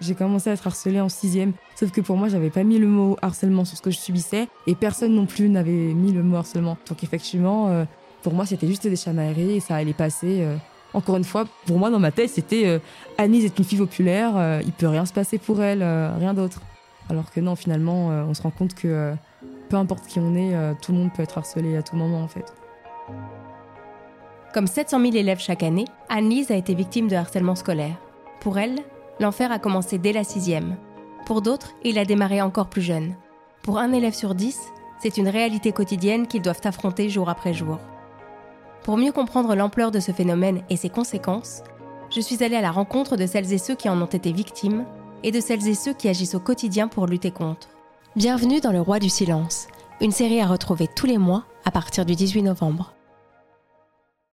J'ai commencé à être harcelée en sixième, sauf que pour moi, j'avais pas mis le mot harcèlement sur ce que je subissais, et personne non plus n'avait mis le mot harcèlement. Donc effectivement, euh, pour moi, c'était juste des chamailleries et ça allait passer. euh. Encore une fois, pour moi, dans ma tête, c'était euh, Anise est une fille populaire, euh, il peut rien se passer pour elle, rien d'autre. Alors que non, finalement, on se rend compte que peu importe qui on est, tout le monde peut être harcelé à tout moment en fait. Comme 700 000 élèves chaque année, Anne-Lise a été victime de harcèlement scolaire. Pour elle, l'enfer a commencé dès la sixième. Pour d'autres, il a démarré encore plus jeune. Pour un élève sur dix, c'est une réalité quotidienne qu'ils doivent affronter jour après jour. Pour mieux comprendre l'ampleur de ce phénomène et ses conséquences, je suis allée à la rencontre de celles et ceux qui en ont été victimes et de celles et ceux qui agissent au quotidien pour lutter contre. Bienvenue dans Le Roi du Silence, une série à retrouver tous les mois à partir du 18 novembre.